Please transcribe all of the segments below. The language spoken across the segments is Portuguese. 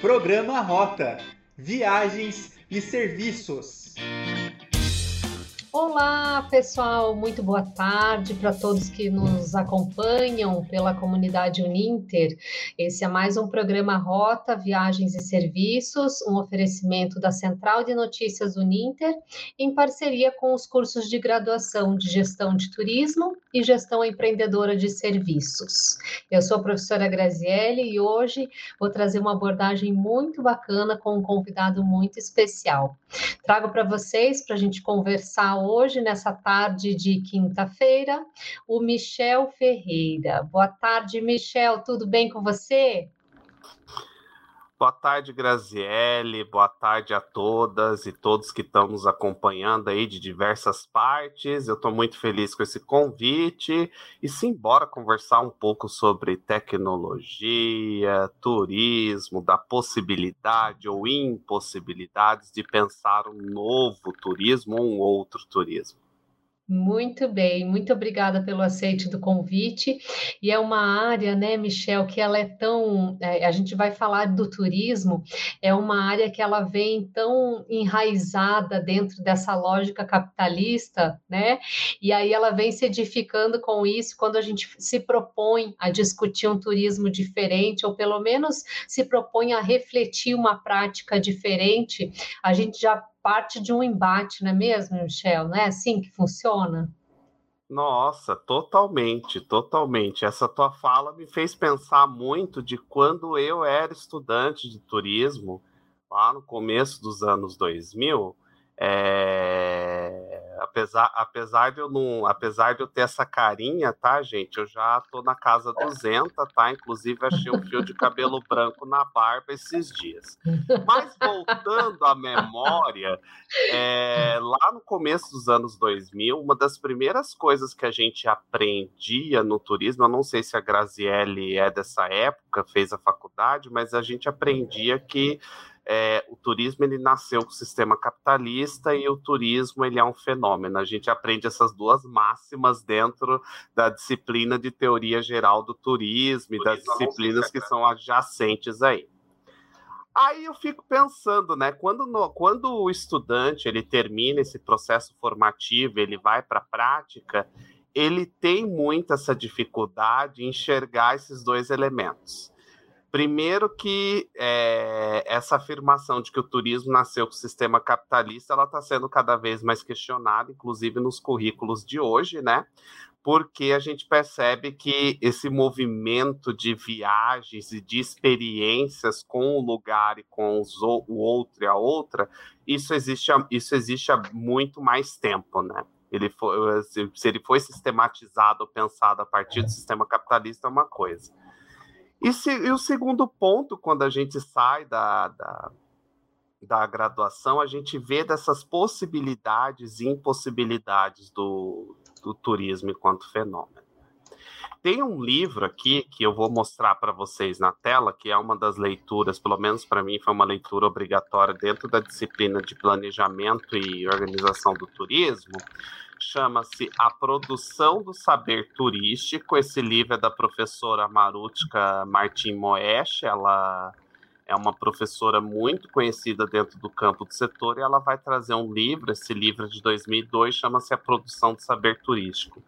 Programa Rota Viagens e Serviços. Olá, pessoal, muito boa tarde para todos que nos acompanham pela comunidade Uninter. Esse é mais um programa Rota, Viagens e Serviços, um oferecimento da Central de Notícias Uninter, em parceria com os cursos de graduação de Gestão de Turismo e Gestão Empreendedora de Serviços. Eu sou a professora Graziele e hoje vou trazer uma abordagem muito bacana com um convidado muito especial. Trago para vocês, para a gente conversar hoje, nessa tarde de quinta-feira, o Michel Ferreira. Boa tarde, Michel, tudo bem com você? Boa tarde, Graziele. Boa tarde a todas e todos que estão nos acompanhando aí de diversas partes. Eu estou muito feliz com esse convite e sim, bora conversar um pouco sobre tecnologia, turismo, da possibilidade ou impossibilidades de pensar um novo turismo ou um outro turismo. Muito bem, muito obrigada pelo aceite do convite. E é uma área, né, Michel, que ela é tão. É, a gente vai falar do turismo, é uma área que ela vem tão enraizada dentro dessa lógica capitalista, né? E aí ela vem se edificando com isso quando a gente se propõe a discutir um turismo diferente, ou pelo menos se propõe a refletir uma prática diferente, a gente já parte de um embate, não é mesmo, Michel? Não é assim que funciona? Nossa, totalmente, totalmente. Essa tua fala me fez pensar muito de quando eu era estudante de turismo, lá no começo dos anos 2000. É apesar, apesar de eu não, apesar de eu ter essa carinha, tá, gente? Eu já tô na casa 200, tá? Inclusive achei um fio de cabelo branco na barba esses dias. Mas voltando à memória, é, lá no começo dos anos 2000, uma das primeiras coisas que a gente aprendia no turismo, eu não sei se a Graziele é dessa época, fez a faculdade, mas a gente aprendia que é, o turismo ele nasceu com o sistema capitalista e o turismo ele é um fenômeno. A gente aprende essas duas máximas dentro da disciplina de teoria geral do turismo e das disciplinas que são adjacentes aí. Aí eu fico pensando, né? Quando, no, quando o estudante ele termina esse processo formativo, ele vai para a prática, ele tem muito essa dificuldade em enxergar esses dois elementos. Primeiro que é, essa afirmação de que o turismo nasceu com o sistema capitalista, ela está sendo cada vez mais questionada, inclusive nos currículos de hoje, né? Porque a gente percebe que esse movimento de viagens e de experiências com o lugar e com os, o outro e a outra, isso existe, isso existe há muito mais tempo, né? Ele foi, se ele foi sistematizado ou pensado a partir do sistema capitalista, é uma coisa e, se, e, o segundo ponto, quando a gente sai da, da, da, graduação, a gente vê dessas possibilidades e impossibilidades do, do turismo enquanto fenômeno. Tem um livro aqui que eu vou mostrar para vocês na tela, que é uma das leituras, pelo menos para mim, foi uma leitura obrigatória dentro da disciplina de planejamento e organização do turismo, chama-se A Produção do Saber Turístico. Esse livro é da professora Marutka Martin Moesch, ela é uma professora muito conhecida dentro do campo do setor e ela vai trazer um livro, esse livro é de 2002, chama-se A Produção do Saber Turístico.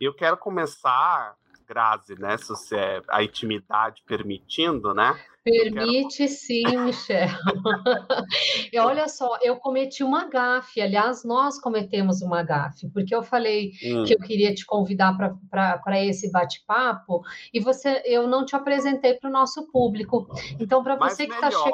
E eu quero começar Grazi, né? Se você, é a intimidade permitindo, né? Permite quero... sim, Michel. e olha só, eu cometi uma gafe, aliás, nós cometemos uma gafe, porque eu falei hum. que eu queria te convidar para esse bate-papo e você, eu não te apresentei para o nosso público. Então, para você que está chegando.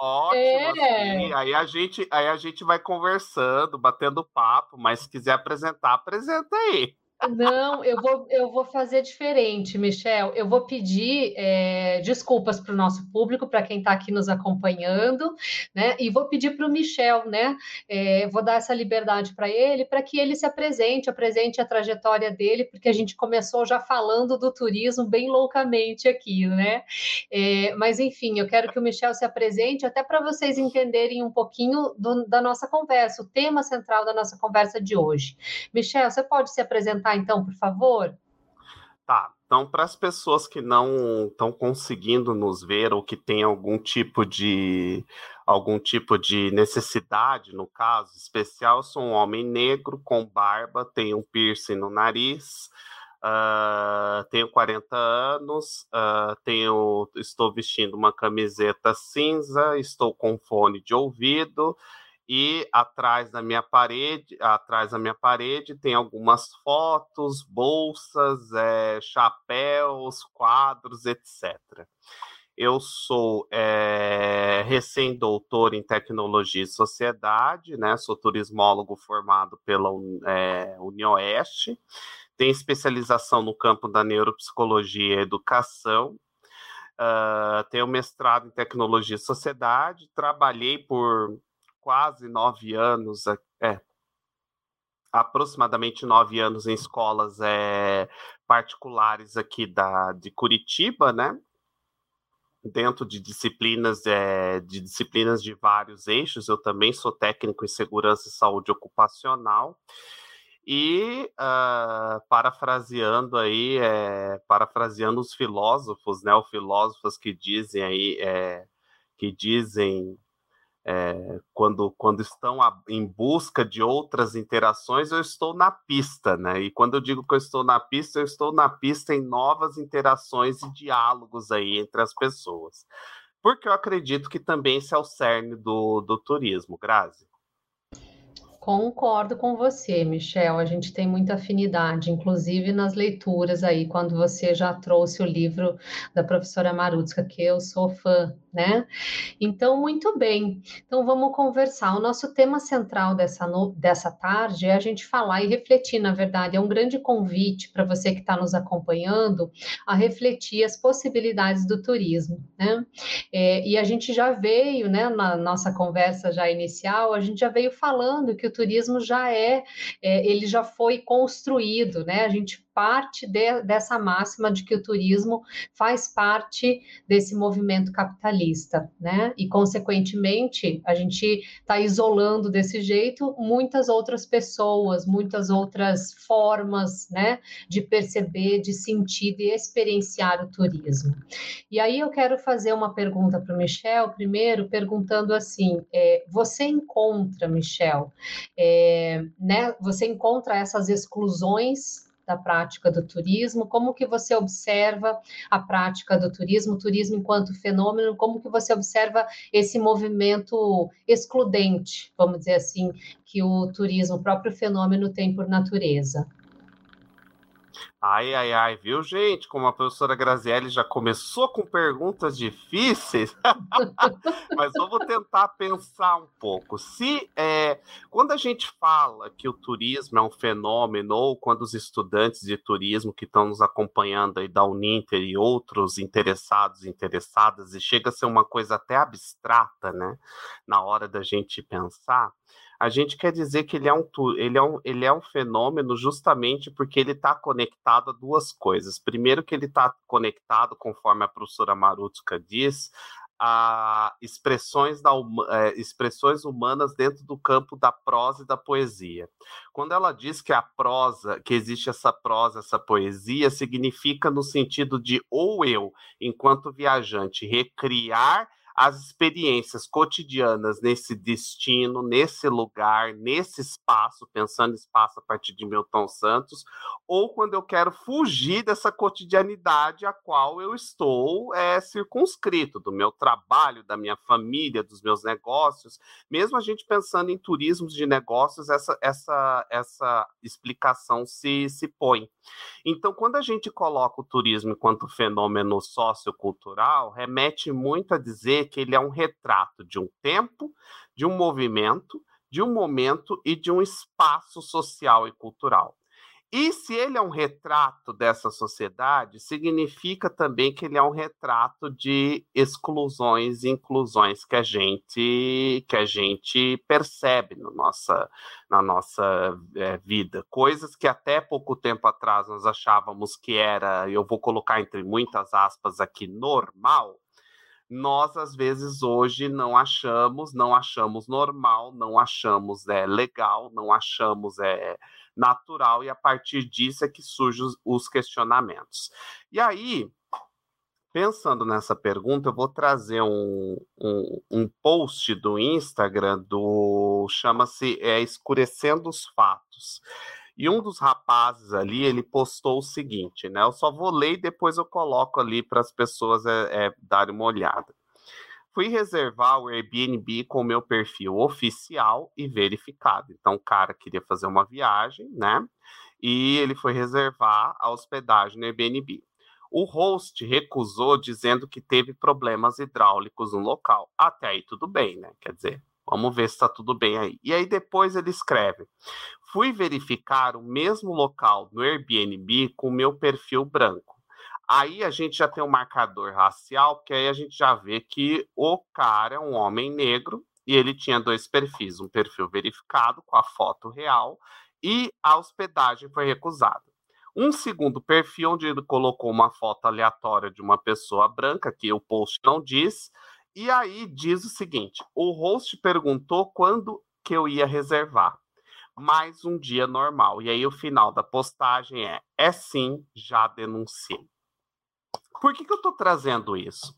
Ótimo, é... assim, aí, a gente, aí a gente vai conversando, batendo papo, mas se quiser apresentar, apresenta aí. Não, eu vou, eu vou fazer diferente, Michel. Eu vou pedir é, desculpas para o nosso público, para quem está aqui nos acompanhando, né? E vou pedir para o Michel, né? É, vou dar essa liberdade para ele, para que ele se apresente, apresente a trajetória dele, porque a gente começou já falando do turismo bem loucamente aqui, né? É, mas enfim, eu quero que o Michel se apresente, até para vocês entenderem um pouquinho do, da nossa conversa, o tema central da nossa conversa de hoje. Michel, você pode se apresentar então, por favor? Tá. Então, para as pessoas que não estão conseguindo nos ver ou que têm algum tipo de algum tipo de necessidade, no caso especial, sou um homem negro com barba, tenho um piercing no nariz, uh, tenho 40 anos, uh, tenho, estou vestindo uma camiseta cinza, estou com fone de ouvido e atrás da minha parede, atrás da minha parede tem algumas fotos, bolsas, é, chapéus, quadros, etc. Eu sou é, recém-doutor em tecnologia e sociedade, né? Sou turismólogo formado pela é, Unioeste, tenho especialização no campo da neuropsicologia e educação. Uh, tenho mestrado em tecnologia e sociedade, trabalhei por quase nove anos, é, aproximadamente nove anos em escolas é, particulares aqui da, de Curitiba, né? Dentro de disciplinas é, de disciplinas de vários eixos, eu também sou técnico em segurança e saúde ocupacional. E uh, parafraseando aí, é, parafraseando os filósofos, né, os filósofos que dizem aí, é, que dizem é, quando, quando estão a, em busca de outras interações, eu estou na pista, né? E quando eu digo que eu estou na pista, eu estou na pista em novas interações e diálogos aí entre as pessoas. Porque eu acredito que também esse é o cerne do, do turismo, Grazi. Concordo com você, Michel. A gente tem muita afinidade, inclusive nas leituras aí, quando você já trouxe o livro da professora Marutska, que eu sou fã, né? Então, muito bem. Então, vamos conversar. O nosso tema central dessa, no... dessa tarde é a gente falar e refletir, na verdade, é um grande convite para você que está nos acompanhando a refletir as possibilidades do turismo, né? É, e a gente já veio, né, na nossa conversa já inicial, a gente já veio falando que o turismo já é, é ele já foi construído, né? A gente parte de, dessa máxima de que o turismo faz parte desse movimento capitalista, né? E, consequentemente, a gente está isolando desse jeito muitas outras pessoas, muitas outras formas, né? De perceber, de sentir, de experienciar o turismo. E aí eu quero fazer uma pergunta para o Michel, primeiro, perguntando assim: é, você encontra, Michel, é, né? Você encontra essas exclusões da prática do turismo, como que você observa a prática do turismo, o turismo enquanto fenômeno, como que você observa esse movimento excludente, vamos dizer assim, que o turismo, o próprio fenômeno tem por natureza? Ai, ai, ai, viu, gente? Como a professora Grazielli já começou com perguntas difíceis, mas vamos tentar pensar um pouco. Se é, quando a gente fala que o turismo é um fenômeno, ou quando os estudantes de turismo que estão nos acompanhando aí da Uninter e outros interessados, interessadas, e chega a ser uma coisa até abstrata, né? Na hora da gente pensar, a gente quer dizer que ele é um, ele é um, ele é um fenômeno justamente porque ele está conectado a duas coisas. Primeiro, que ele está conectado, conforme a professora Marutka diz, a expressões, da, é, expressões humanas dentro do campo da prosa e da poesia. Quando ela diz que a prosa, que existe essa prosa, essa poesia, significa no sentido de ou eu, enquanto viajante, recriar as experiências cotidianas nesse destino, nesse lugar, nesse espaço, pensando espaço a partir de Milton Santos, ou quando eu quero fugir dessa cotidianidade a qual eu estou é, circunscrito, do meu trabalho, da minha família, dos meus negócios, mesmo a gente pensando em turismo de negócios, essa, essa, essa explicação se, se põe. Então, quando a gente coloca o turismo enquanto fenômeno sociocultural, remete muito a dizer que ele é um retrato de um tempo, de um movimento, de um momento e de um espaço social e cultural. E se ele é um retrato dessa sociedade, significa também que ele é um retrato de exclusões e inclusões que a gente que a gente percebe no nossa, na nossa é, vida. Coisas que até pouco tempo atrás nós achávamos que era, eu vou colocar entre muitas aspas aqui, normal, nós às vezes hoje não achamos, não achamos normal, não achamos é, legal, não achamos é, natural, e a partir disso é que surgem os, os questionamentos. E aí, pensando nessa pergunta, eu vou trazer um, um, um post do Instagram do chama-se é, Escurecendo os Fatos. E um dos rapazes ali, ele postou o seguinte, né? Eu só vou ler e depois eu coloco ali para as pessoas é, é, darem uma olhada. Fui reservar o Airbnb com o meu perfil oficial e verificado. Então, o cara queria fazer uma viagem, né? E ele foi reservar a hospedagem no Airbnb. O host recusou, dizendo que teve problemas hidráulicos no local. Até aí tudo bem, né? Quer dizer, vamos ver se está tudo bem aí. E aí depois ele escreve: fui verificar o mesmo local no Airbnb com meu perfil branco. Aí a gente já tem um marcador racial, porque aí a gente já vê que o cara é um homem negro e ele tinha dois perfis, um perfil verificado com a foto real e a hospedagem foi recusada. Um segundo perfil, onde ele colocou uma foto aleatória de uma pessoa branca, que o post não diz, e aí diz o seguinte: o host perguntou quando que eu ia reservar. Mais um dia normal. E aí o final da postagem é: é sim, já denunciei. Por que, que eu estou trazendo isso?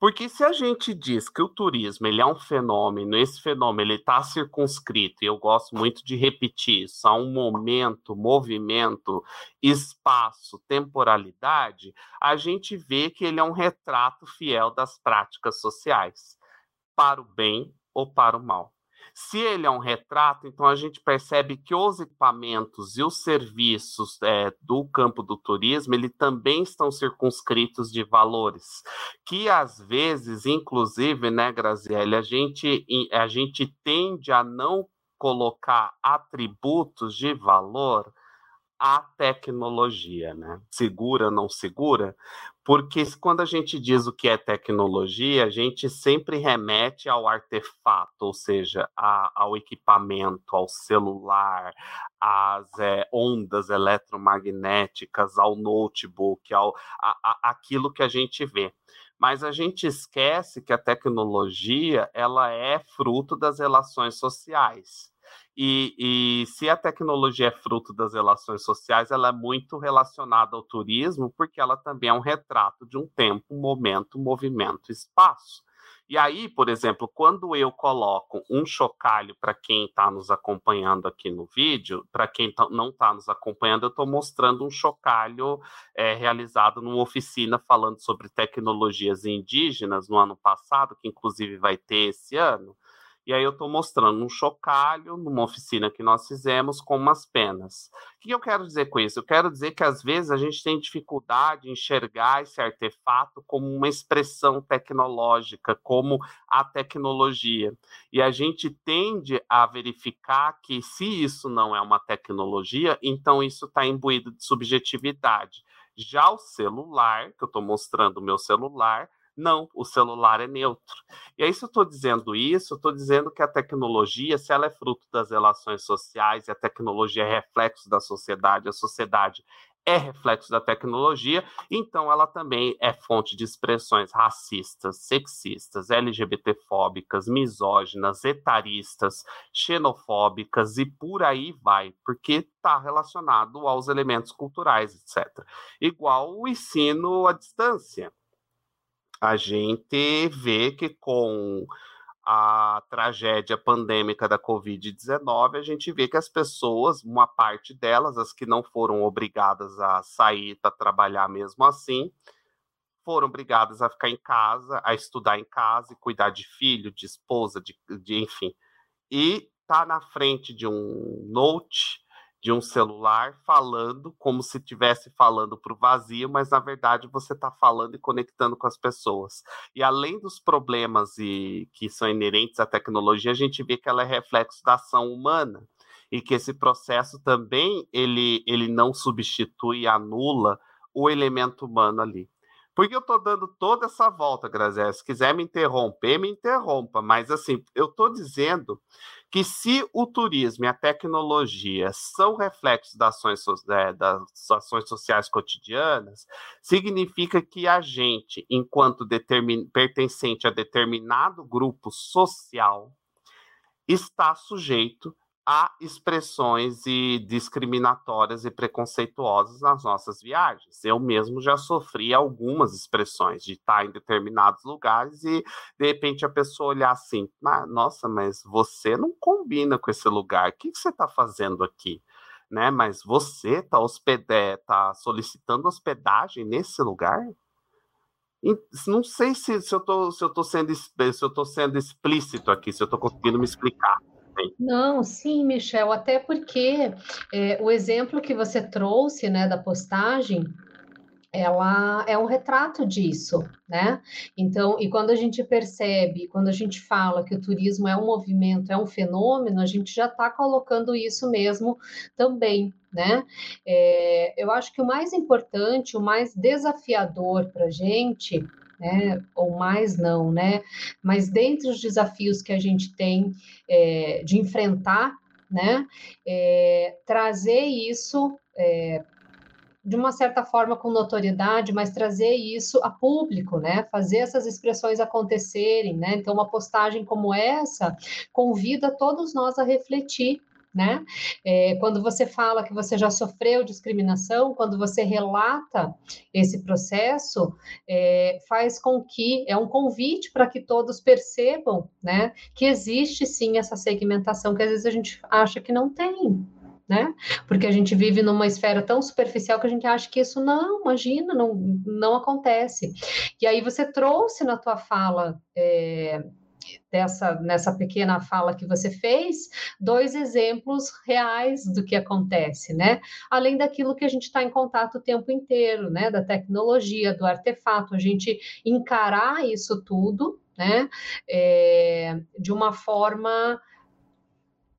Porque se a gente diz que o turismo ele é um fenômeno, esse fenômeno ele está circunscrito, e eu gosto muito de repetir isso, a um momento, movimento, espaço, temporalidade, a gente vê que ele é um retrato fiel das práticas sociais, para o bem ou para o mal. Se ele é um retrato, então a gente percebe que os equipamentos e os serviços é, do campo do turismo, ele também estão circunscritos de valores, que às vezes, inclusive, né, Graziele, a gente, a gente tende a não colocar atributos de valor à tecnologia, né? Segura, não segura? Porque quando a gente diz o que é tecnologia, a gente sempre remete ao artefato, ou seja, a, ao equipamento, ao celular, às é, ondas eletromagnéticas, ao notebook, ao a, a, aquilo que a gente vê. Mas a gente esquece que a tecnologia ela é fruto das relações sociais. E, e, se a tecnologia é fruto das relações sociais, ela é muito relacionada ao turismo, porque ela também é um retrato de um tempo, momento, movimento, espaço. E aí, por exemplo, quando eu coloco um chocalho para quem está nos acompanhando aqui no vídeo, para quem tá, não está nos acompanhando, eu estou mostrando um chocalho é, realizado numa oficina falando sobre tecnologias indígenas no ano passado, que inclusive vai ter esse ano. E aí eu estou mostrando um chocalho numa oficina que nós fizemos com umas penas. O que eu quero dizer com isso? Eu quero dizer que às vezes a gente tem dificuldade em enxergar esse artefato como uma expressão tecnológica, como a tecnologia. E a gente tende a verificar que se isso não é uma tecnologia, então isso está imbuído de subjetividade. Já o celular, que eu estou mostrando o meu celular, não, o celular é neutro. E aí, se eu estou dizendo isso, estou dizendo que a tecnologia, se ela é fruto das relações sociais, e a tecnologia é reflexo da sociedade, a sociedade é reflexo da tecnologia, então ela também é fonte de expressões racistas, sexistas, LGBTfóbicas, misóginas, etaristas, xenofóbicas e por aí vai, porque está relacionado aos elementos culturais, etc. Igual o ensino à distância a gente vê que com a tragédia pandêmica da Covid-19, a gente vê que as pessoas, uma parte delas, as que não foram obrigadas a sair para trabalhar mesmo assim, foram obrigadas a ficar em casa, a estudar em casa e cuidar de filho, de esposa, de, de enfim. E tá na frente de um note de um celular falando como se estivesse falando para o vazio, mas na verdade você está falando e conectando com as pessoas. E além dos problemas e que são inerentes à tecnologia, a gente vê que ela é reflexo da ação humana e que esse processo também ele, ele não substitui anula o elemento humano ali. Por que eu estou dando toda essa volta, Graziela? Se quiser me interromper, me interrompa. Mas, assim, eu estou dizendo que se o turismo e a tecnologia são reflexos das ações, é, das ações sociais cotidianas, significa que a gente, enquanto determin, pertencente a determinado grupo social, está sujeito há expressões e discriminatórias e preconceituosas nas nossas viagens. Eu mesmo já sofri algumas expressões de estar em determinados lugares e de repente a pessoa olhar assim, ah, nossa, mas você não combina com esse lugar. O que, você está fazendo aqui? Né? Mas você está tá solicitando hospedagem nesse lugar? não sei se, se eu estou se sendo se sendo explícito aqui, se eu estou conseguindo me explicar. Não, sim, Michel, até porque é, o exemplo que você trouxe, né, da postagem, ela é um retrato disso, né? Então, e quando a gente percebe, quando a gente fala que o turismo é um movimento, é um fenômeno, a gente já está colocando isso mesmo também, né? É, eu acho que o mais importante, o mais desafiador para a gente né? Ou mais não, né? Mas dentre os desafios que a gente tem é, de enfrentar, né? É, trazer isso é, de uma certa forma com notoriedade, mas trazer isso a público, né? Fazer essas expressões acontecerem, né? Então, uma postagem como essa convida todos nós a refletir né? É, quando você fala que você já sofreu discriminação, quando você relata esse processo, é, faz com que é um convite para que todos percebam, né, que existe sim essa segmentação que às vezes a gente acha que não tem. Né? Porque a gente vive numa esfera tão superficial que a gente acha que isso não, imagina, não, não acontece. E aí você trouxe na tua fala é, dessa nessa pequena fala que você fez, dois exemplos reais do que acontece, né? Além daquilo que a gente está em contato o tempo inteiro, né? Da tecnologia, do artefato, a gente encarar isso tudo, né? É, de uma forma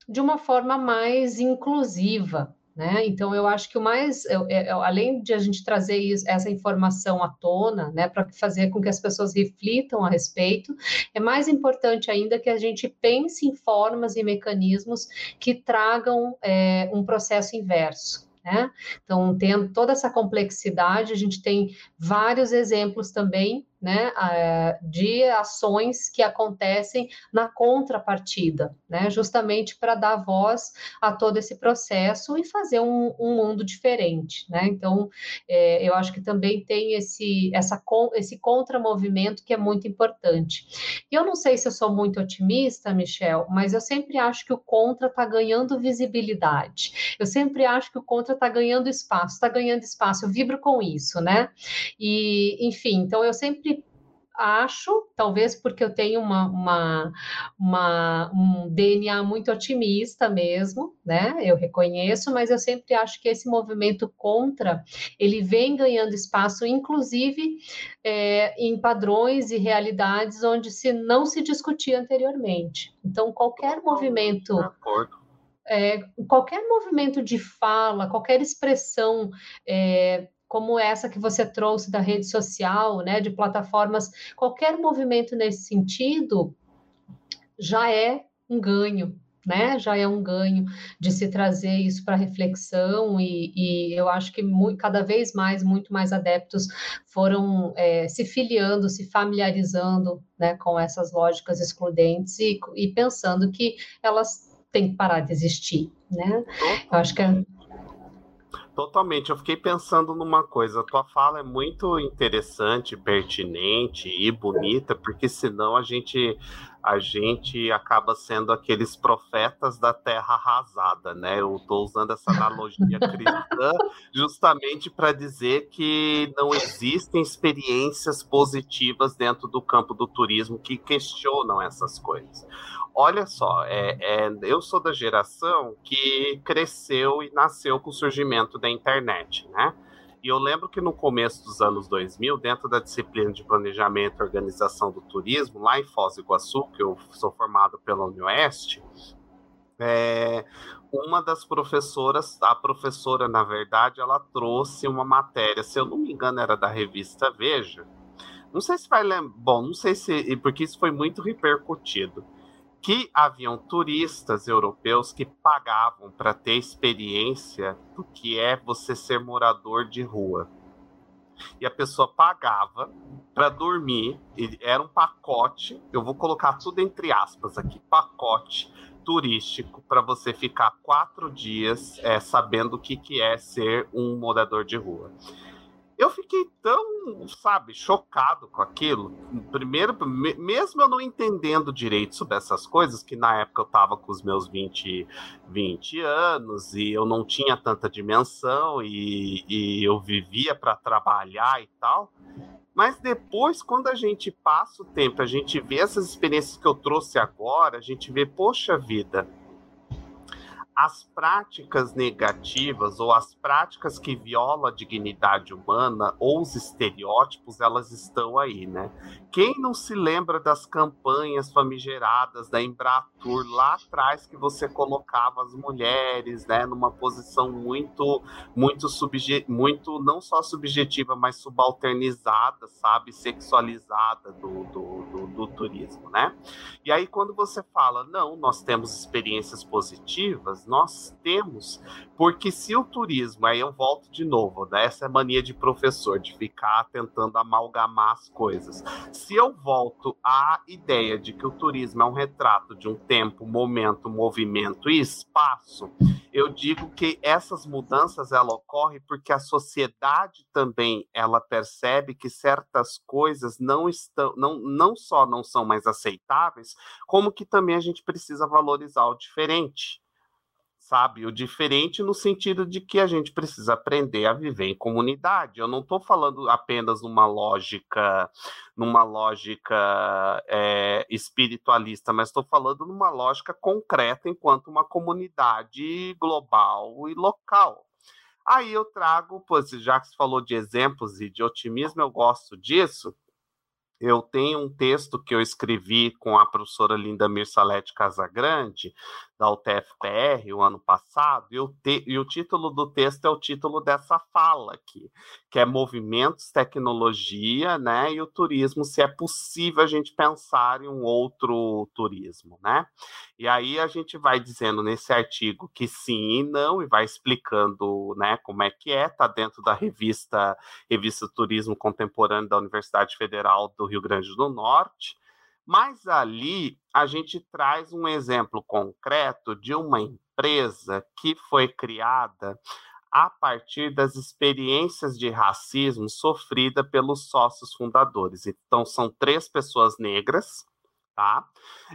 de uma forma mais inclusiva, né? Então, eu acho que o mais, eu, eu, além de a gente trazer isso, essa informação à tona, né, para fazer com que as pessoas reflitam a respeito, é mais importante ainda que a gente pense em formas e mecanismos que tragam é, um processo inverso. Né? Então, tendo toda essa complexidade, a gente tem vários exemplos também né, de ações que acontecem na contrapartida, né, justamente para dar voz a todo esse processo e fazer um, um mundo diferente. Né? Então, é, eu acho que também tem esse, essa, esse contramovimento que é muito importante. E eu não sei se eu sou muito otimista, Michel, mas eu sempre acho que o contra está ganhando visibilidade. Eu sempre acho que o contra está ganhando espaço, está ganhando espaço, eu vibro com isso, né? E, enfim, então eu sempre acho, talvez porque eu tenho uma, uma, uma, um DNA muito otimista mesmo, né? Eu reconheço, mas eu sempre acho que esse movimento contra ele vem ganhando espaço, inclusive é, em padrões e realidades onde se não se discutia anteriormente. Então, qualquer movimento. É, qualquer movimento de fala, qualquer expressão é, como essa que você trouxe da rede social, né, de plataformas, qualquer movimento nesse sentido já é um ganho, né? Já é um ganho de se trazer isso para reflexão e, e, eu acho que muito, cada vez mais, muito mais adeptos foram é, se filiando, se familiarizando, né, com essas lógicas excludentes e, e pensando que elas têm que parar de existir, né? Eu acho que é Totalmente. Eu fiquei pensando numa coisa. A tua fala é muito interessante, pertinente e bonita, porque senão a gente a gente acaba sendo aqueles profetas da terra arrasada, né? Eu estou usando essa analogia cristã justamente para dizer que não existem experiências positivas dentro do campo do turismo que questionam essas coisas. Olha só, é, é, eu sou da geração que cresceu e nasceu com o surgimento da internet, né? E eu lembro que no começo dos anos 2000, dentro da disciplina de planejamento e organização do turismo, lá em Foz do Iguaçu, que eu sou formado pela Unioeste, é, uma das professoras, a professora, na verdade, ela trouxe uma matéria, se eu não me engano, era da revista Veja. Não sei se vai lembrar, bom, não sei se, porque isso foi muito repercutido que haviam turistas europeus que pagavam para ter experiência do que é você ser morador de rua. E a pessoa pagava para dormir, era um pacote, eu vou colocar tudo entre aspas aqui, pacote turístico para você ficar quatro dias é, sabendo o que, que é ser um morador de rua. Eu fiquei tão, sabe, chocado com aquilo. Primeiro, mesmo eu não entendendo direito sobre essas coisas, que na época eu estava com os meus 20, 20 anos e eu não tinha tanta dimensão e, e eu vivia para trabalhar e tal. Mas depois, quando a gente passa o tempo, a gente vê essas experiências que eu trouxe agora, a gente vê, poxa vida, as práticas negativas ou as práticas que violam a dignidade humana ou os estereótipos, elas estão aí, né? Quem não se lembra das campanhas famigeradas da Embratur lá atrás que você colocava as mulheres, né, numa posição muito muito subje muito não só subjetiva, mas subalternizada, sabe, sexualizada do, do, do, do turismo, né? E aí quando você fala, não, nós temos experiências positivas, nós temos, porque se o turismo, aí eu volto de novo, né? essa é mania de professor, de ficar tentando amalgamar as coisas. Se eu volto à ideia de que o turismo é um retrato de um tempo, momento, movimento e espaço, eu digo que essas mudanças ela ocorrem porque a sociedade também ela percebe que certas coisas não estão, não, não só não são mais aceitáveis, como que também a gente precisa valorizar o diferente sabe? O diferente no sentido de que a gente precisa aprender a viver em comunidade. Eu não estou falando apenas numa lógica, numa lógica é, espiritualista, mas estou falando numa lógica concreta enquanto uma comunidade global e local. Aí eu trago, pois já que você falou de exemplos e de otimismo, eu gosto disso eu tenho um texto que eu escrevi com a professora Linda Mirsalete Casagrande, da UTFPR, o ano passado, e o, te, e o título do texto é o título dessa fala aqui, que é Movimentos, Tecnologia, né, e o turismo, se é possível a gente pensar em um outro turismo, né? E aí a gente vai dizendo nesse artigo que sim e não, e vai explicando, né, como é que é, tá dentro da revista, revista Turismo Contemporâneo da Universidade Federal do Rio Grande do Norte, mas ali a gente traz um exemplo concreto de uma empresa que foi criada a partir das experiências de racismo sofrida pelos sócios fundadores. Então, são três pessoas negras, tá?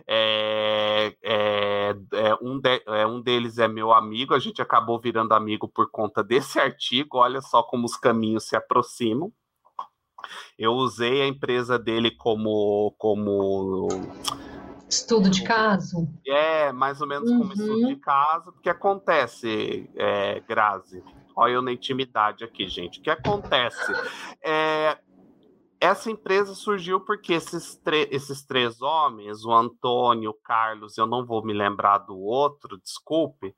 É, é, é, um, de, é, um deles é meu amigo, a gente acabou virando amigo por conta desse artigo, olha só como os caminhos se aproximam. Eu usei a empresa dele como. como Estudo de caso? É, mais ou menos como estudo de uhum. caso, porque acontece, é, Grazi. Olha eu na intimidade aqui, gente. O que acontece? É, essa empresa surgiu porque esses, esses três homens, o Antônio, o Carlos, eu não vou me lembrar do outro, desculpe,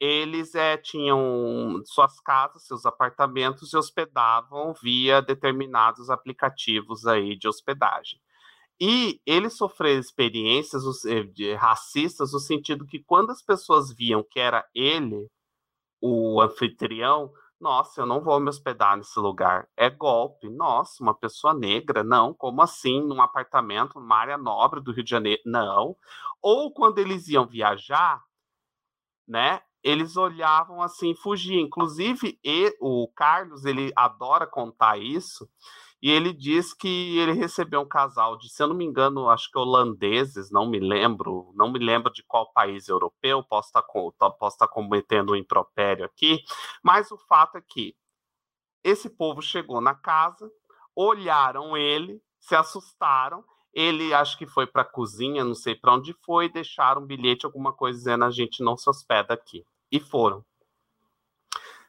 eles é, tinham suas casas, seus apartamentos e hospedavam via determinados aplicativos aí de hospedagem. E eles sofreram experiências racistas no sentido que quando as pessoas viam que era ele o anfitrião, nossa, eu não vou me hospedar nesse lugar. É golpe. Nossa, uma pessoa negra? Não. Como assim? Num apartamento, numa área nobre do Rio de Janeiro? Não. Ou quando eles iam viajar, né? Eles olhavam assim, fugiam. Inclusive, e, o Carlos, ele adora contar isso, e ele diz que ele recebeu um casal de, se eu não me engano, acho que holandeses, não me lembro, não me lembro de qual país europeu, posso estar, tá, posso estar cometendo um impropério aqui, mas o fato é que esse povo chegou na casa, olharam ele, se assustaram ele acho que foi para a cozinha, não sei para onde foi, deixaram um bilhete, alguma coisa dizendo a gente não se hospeda aqui. E foram.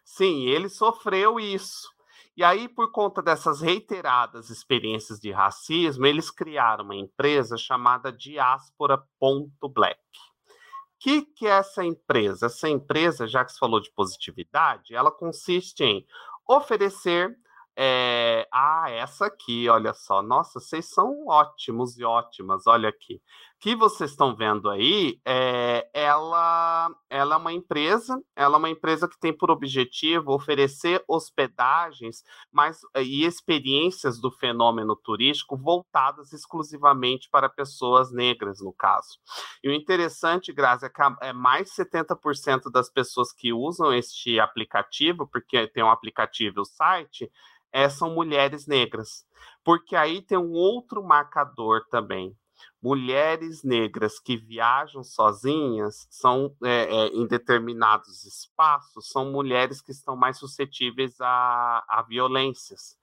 Sim, ele sofreu isso. E aí, por conta dessas reiteradas experiências de racismo, eles criaram uma empresa chamada Diaspora.black. O que, que é essa empresa? Essa empresa, já que você falou de positividade, ela consiste em oferecer é, ah, essa aqui, olha só. Nossa, vocês são ótimos e ótimas. Olha aqui. Que vocês estão vendo aí, é, ela, ela é uma empresa, ela é uma empresa que tem por objetivo oferecer hospedagens mas, e experiências do fenômeno turístico voltadas exclusivamente para pessoas negras, no caso. E o interessante, Grazi, é que é mais 70% das pessoas que usam este aplicativo, porque tem um aplicativo e o site, é, são mulheres negras. Porque aí tem um outro marcador também. Mulheres negras que viajam sozinhas são é, é, em determinados espaços são mulheres que estão mais suscetíveis a, a violências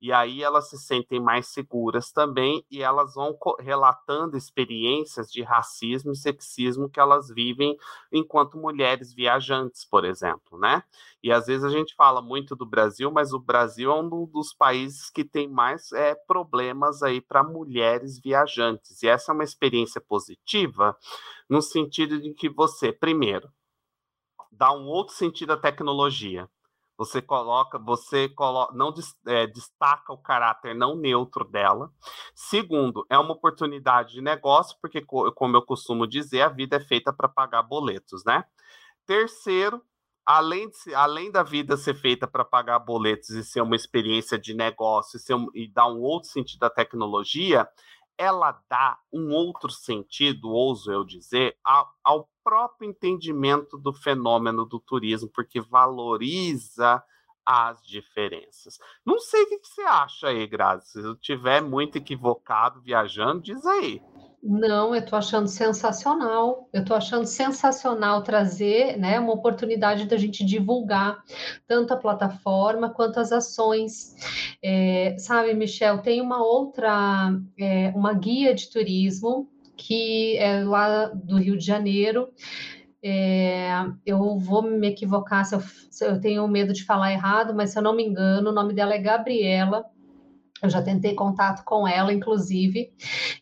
e aí elas se sentem mais seguras também e elas vão relatando experiências de racismo e sexismo que elas vivem enquanto mulheres viajantes, por exemplo, né? E às vezes a gente fala muito do Brasil, mas o Brasil é um dos países que tem mais é, problemas aí para mulheres viajantes. E essa é uma experiência positiva no sentido de que você, primeiro, dá um outro sentido à tecnologia você coloca, você coloca, não é, destaca o caráter não neutro dela. Segundo, é uma oportunidade de negócio, porque, como eu costumo dizer, a vida é feita para pagar boletos, né? Terceiro, além, de, além da vida ser feita para pagar boletos e ser uma experiência de negócio e, um, e dar um outro sentido à tecnologia, ela dá um outro sentido, ouso eu dizer, ao, ao próprio entendimento do fenômeno do turismo, porque valoriza as diferenças. Não sei o que você acha aí, Grazi. Se eu tiver muito equivocado viajando, diz aí. Não, eu estou achando sensacional. Eu estou achando sensacional trazer né, uma oportunidade da gente divulgar tanto a plataforma quanto as ações. É, sabe, Michel, tem uma outra, é, uma guia de turismo que é lá do Rio de Janeiro. É, eu vou me equivocar se eu, se eu tenho medo de falar errado, mas se eu não me engano, o nome dela é Gabriela eu já tentei contato com ela, inclusive,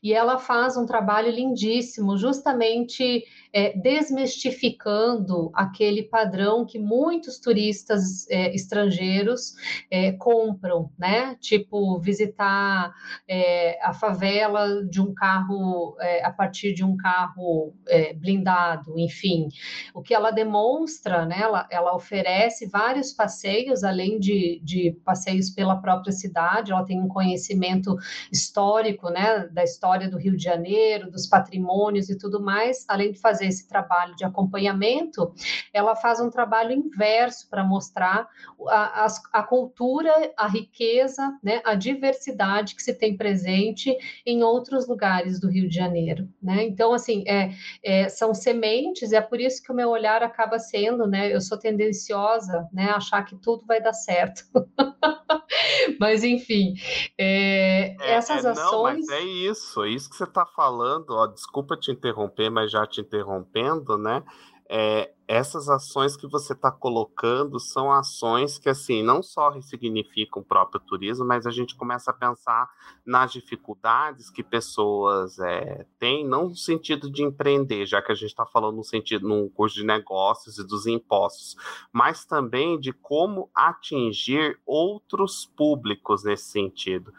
e ela faz um trabalho lindíssimo, justamente é, desmistificando aquele padrão que muitos turistas é, estrangeiros é, compram, né? Tipo, visitar é, a favela de um carro, é, a partir de um carro é, blindado, enfim. O que ela demonstra, né? Ela, ela oferece vários passeios, além de, de passeios pela própria cidade, ela tem um conhecimento histórico, né? Da história do Rio de Janeiro, dos patrimônios e tudo mais, além de fazer fazer esse trabalho de acompanhamento, ela faz um trabalho inverso para mostrar a, a, a, cultura, a riqueza, né, a diversidade que se tem presente em outros lugares do Rio de Janeiro. Né? Então, assim, é, é, são sementes, e é por isso que o meu olhar acaba sendo, né, eu sou tendenciosa né, a achar que tudo vai dar certo. mas, enfim, é, é, essas é, ações. Não, mas é isso, é isso que você está falando. Ó, desculpa te interromper, mas já te interrompendo, né? É, essas ações que você está colocando são ações que, assim, não só ressignificam o próprio turismo, mas a gente começa a pensar nas dificuldades que pessoas é, têm, não no sentido de empreender, já que a gente está falando no sentido, num curso de negócios e dos impostos, mas também de como atingir outros públicos nesse sentido.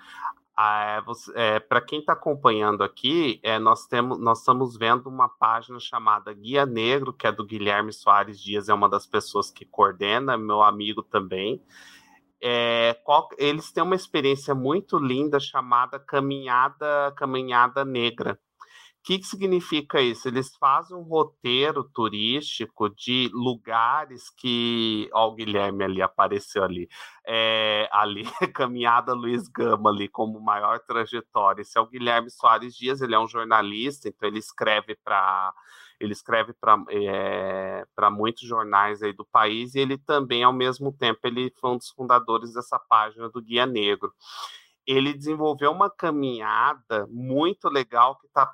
Ah, é, é, Para quem está acompanhando aqui, é, nós, temos, nós estamos vendo uma página chamada Guia Negro, que é do Guilherme Soares Dias, é uma das pessoas que coordena, meu amigo também. É, qual, eles têm uma experiência muito linda chamada Caminhada, Caminhada Negra que, que significa isso? Eles fazem um roteiro turístico de lugares que. Ó, o Guilherme ali apareceu ali. É, ali, caminhada Luiz Gama ali como maior trajetória. Esse é o Guilherme Soares Dias, ele é um jornalista, então ele escreve para ele escreve para é, muitos jornais aí do país e ele também, ao mesmo tempo, ele foi um dos fundadores dessa página do Guia Negro ele desenvolveu uma caminhada muito legal que está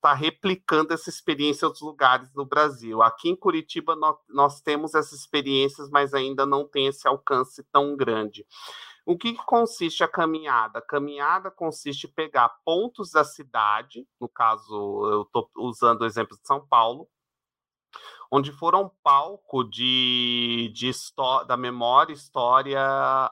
tá replicando essa experiência em outros lugares do Brasil. Aqui em Curitiba nós, nós, temos essas experiências, mas ainda não tem esse alcance tão grande. O que, que consiste a caminhada? A caminhada consiste em pegar pontos da cidade, no caso, eu estou usando o exemplo de São Paulo, onde foram palco de, de da memória história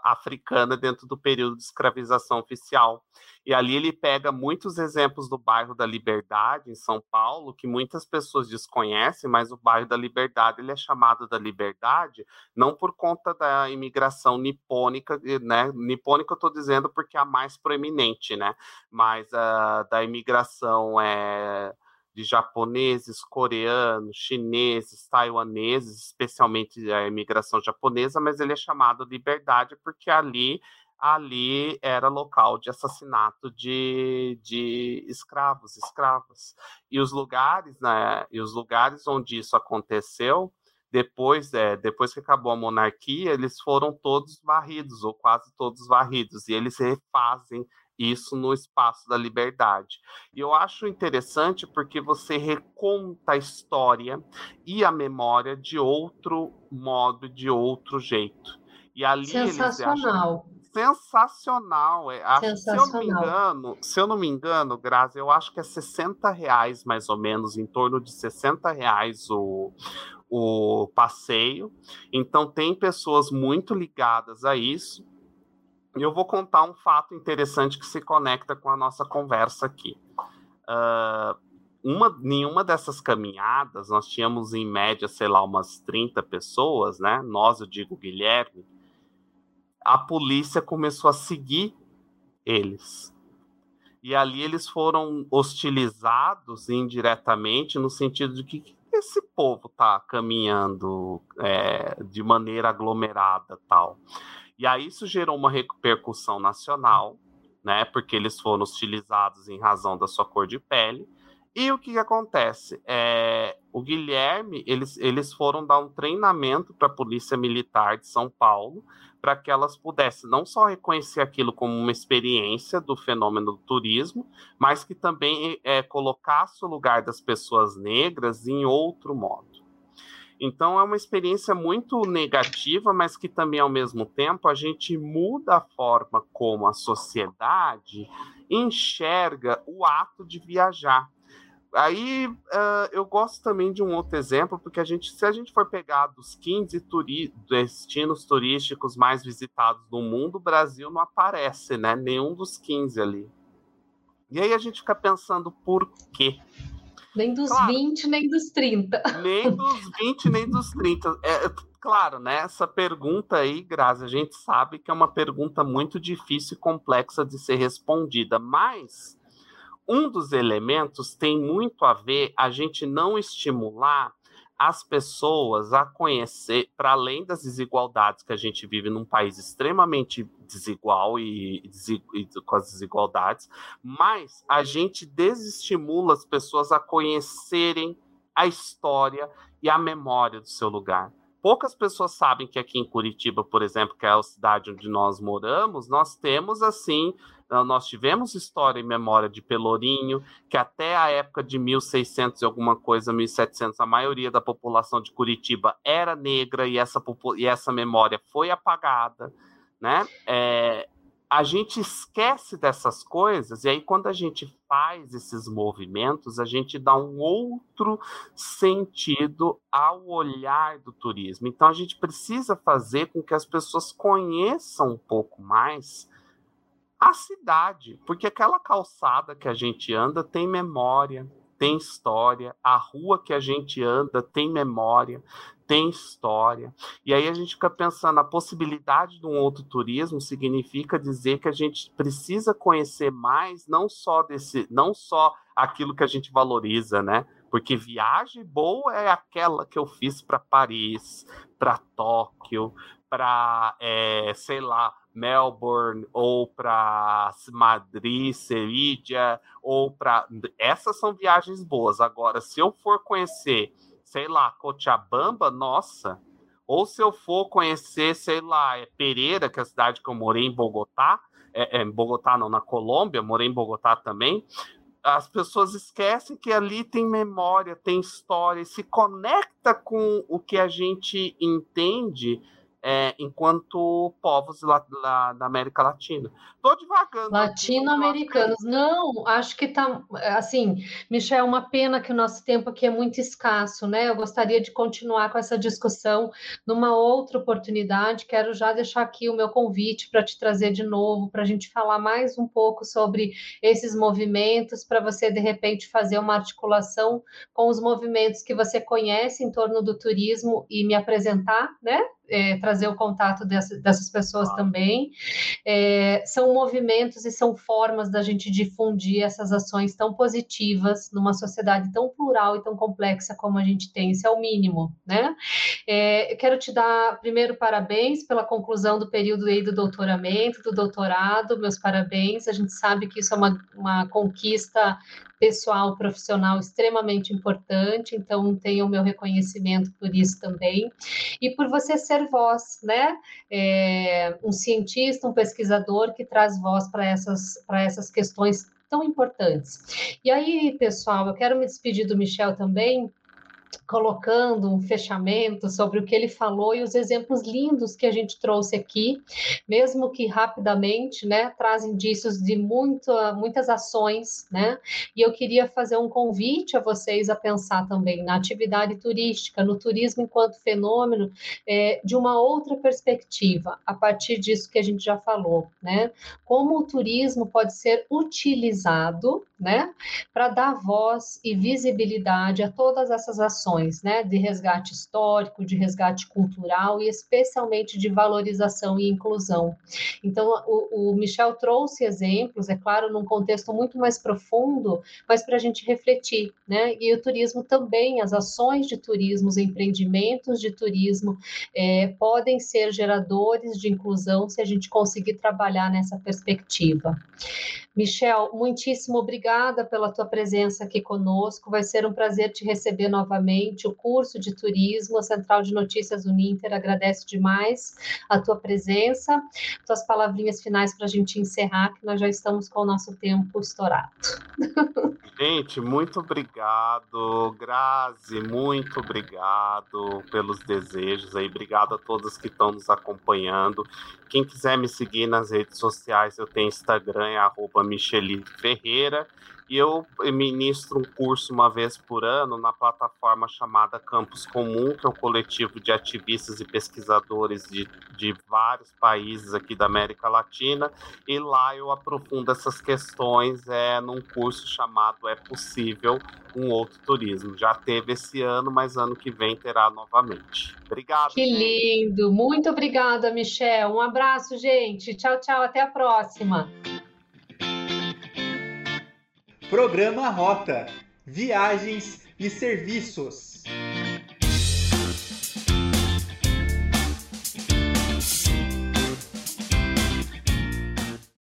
africana dentro do período de escravização oficial. E ali ele pega muitos exemplos do bairro da Liberdade, em São Paulo, que muitas pessoas desconhecem, mas o bairro da Liberdade ele é chamado da Liberdade não por conta da imigração nipônica, né? Nipônica eu estou dizendo porque é a mais proeminente, né? Mas uh, da imigração é de japoneses, coreanos, chineses, taiwaneses, especialmente a imigração japonesa, mas ele é chamado Liberdade porque ali ali era local de assassinato de, de escravos, escravas. E os lugares, né, e os lugares onde isso aconteceu, depois, é, depois que acabou a monarquia, eles foram todos varridos, ou quase todos varridos, e eles refazem isso no espaço da liberdade. E eu acho interessante porque você reconta a história e a memória de outro modo, de outro jeito. E ali Sensacional. Eles sensacional. É, acho, Se eu não me engano, se eu não me engano, Grazi, eu acho que é 60 reais mais ou menos, em torno de 60 reais o, o passeio. Então tem pessoas muito ligadas a isso. E eu vou contar um fato interessante que se conecta com a nossa conversa aqui. Uh, uma, nenhuma dessas caminhadas, nós tínhamos em média, sei lá, umas 30 pessoas, né? Nós, eu digo Guilherme, a polícia começou a seguir eles. E ali eles foram hostilizados indiretamente, no sentido de que esse povo está caminhando é, de maneira aglomerada tal. E aí isso gerou uma repercussão nacional, né? Porque eles foram hostilizados em razão da sua cor de pele. E o que, que acontece? É, o Guilherme, eles, eles foram dar um treinamento para a Polícia Militar de São Paulo para que elas pudessem não só reconhecer aquilo como uma experiência do fenômeno do turismo, mas que também é, colocasse o lugar das pessoas negras em outro modo. Então é uma experiência muito negativa, mas que também ao mesmo tempo a gente muda a forma como a sociedade enxerga o ato de viajar. Aí uh, eu gosto também de um outro exemplo, porque a gente, se a gente for pegar dos 15 turi destinos turísticos mais visitados do mundo, o Brasil não aparece, né? Nenhum dos 15 ali. E aí a gente fica pensando por quê? Nem dos claro, 20, nem dos 30. Nem dos 20, nem dos 30. É, claro, né? Essa pergunta aí, Grazi, a gente sabe que é uma pergunta muito difícil e complexa de ser respondida, mas um dos elementos tem muito a ver a gente não estimular as pessoas a conhecer, para além das desigualdades que a gente vive num país extremamente desigual e, e, com as desigualdades, mas a gente desestimula as pessoas a conhecerem a história e a memória do seu lugar. Poucas pessoas sabem que aqui em Curitiba, por exemplo, que é a cidade onde nós moramos, nós temos assim nós tivemos história e memória de Pelourinho, que até a época de 1600 e alguma coisa, 1700, a maioria da população de Curitiba era negra e essa, e essa memória foi apagada, né? É, a gente esquece dessas coisas, e aí, quando a gente faz esses movimentos, a gente dá um outro sentido ao olhar do turismo. Então, a gente precisa fazer com que as pessoas conheçam um pouco mais a cidade, porque aquela calçada que a gente anda tem memória, tem história, a rua que a gente anda tem memória, tem história. E aí a gente fica pensando, a possibilidade de um outro turismo significa dizer que a gente precisa conhecer mais, não só desse, não só aquilo que a gente valoriza, né? Porque viagem boa é aquela que eu fiz para Paris, para Tóquio, para, é, sei lá, Melbourne ou para Madrid, Sevilla ou para essas são viagens boas. Agora, se eu for conhecer, sei lá, Cochabamba, nossa. Ou se eu for conhecer, sei lá, é Pereira, que é a cidade que eu morei em Bogotá, é, é, em Bogotá não, na Colômbia, morei em Bogotá também. As pessoas esquecem que ali tem memória, tem história, se conecta com o que a gente entende é, enquanto povos lá, lá, da América Latina. Estou devagando. Latino-americanos. Não, acho que está. Assim, Michel, é uma pena que o nosso tempo aqui é muito escasso, né? Eu gostaria de continuar com essa discussão numa outra oportunidade. Quero já deixar aqui o meu convite para te trazer de novo, para a gente falar mais um pouco sobre esses movimentos, para você, de repente, fazer uma articulação com os movimentos que você conhece em torno do turismo e me apresentar, né? É, trazer o contato dessa, dessas pessoas também. É, são movimentos e são formas da gente difundir essas ações tão positivas numa sociedade tão plural e tão complexa como a gente tem. Isso é o mínimo, né? É, quero te dar primeiro parabéns pela conclusão do período aí do doutoramento, do doutorado. Meus parabéns. A gente sabe que isso é uma, uma conquista pessoal, profissional extremamente importante, então tenho o meu reconhecimento por isso também, e por você ser voz, né? É, um cientista, um pesquisador que traz voz para essas, essas questões tão importantes. E aí, pessoal, eu quero me despedir do Michel também, colocando um fechamento sobre o que ele falou e os exemplos lindos que a gente trouxe aqui, mesmo que rapidamente, né, traz indícios de muito, muitas ações, né? E eu queria fazer um convite a vocês a pensar também na atividade turística, no turismo enquanto fenômeno, é, de uma outra perspectiva, a partir disso que a gente já falou, né? Como o turismo pode ser utilizado, né, para dar voz e visibilidade a todas essas ações ações né, de resgate histórico, de resgate cultural e especialmente de valorização e inclusão. Então, o, o Michel trouxe exemplos, é claro, num contexto muito mais profundo, mas para a gente refletir, né? E o turismo também, as ações de turismo, os empreendimentos de turismo é, podem ser geradores de inclusão se a gente conseguir trabalhar nessa perspectiva. Michel, muitíssimo obrigada pela tua presença aqui conosco. Vai ser um prazer te receber novamente. O curso de turismo, a Central de Notícias Uninter agradece demais a tua presença. Tuas palavrinhas finais para a gente encerrar, que nós já estamos com o nosso tempo estourado. Gente, muito obrigado, Grazi, muito obrigado pelos desejos aí, obrigado a todos que estão nos acompanhando. Quem quiser me seguir nas redes sociais, eu tenho Instagram, é arroba Michelito Ferreira, e eu ministro um curso uma vez por ano na plataforma chamada Campus Comum, que é um coletivo de ativistas e pesquisadores de, de vários países aqui da América Latina, e lá eu aprofundo essas questões é, num curso chamado É Possível um Outro Turismo. Já teve esse ano, mas ano que vem terá novamente. Obrigado. Que gente. lindo! Muito obrigada, Michel. Um abraço, gente. Tchau, tchau. Até a próxima. Programa Rota, Viagens e Serviços.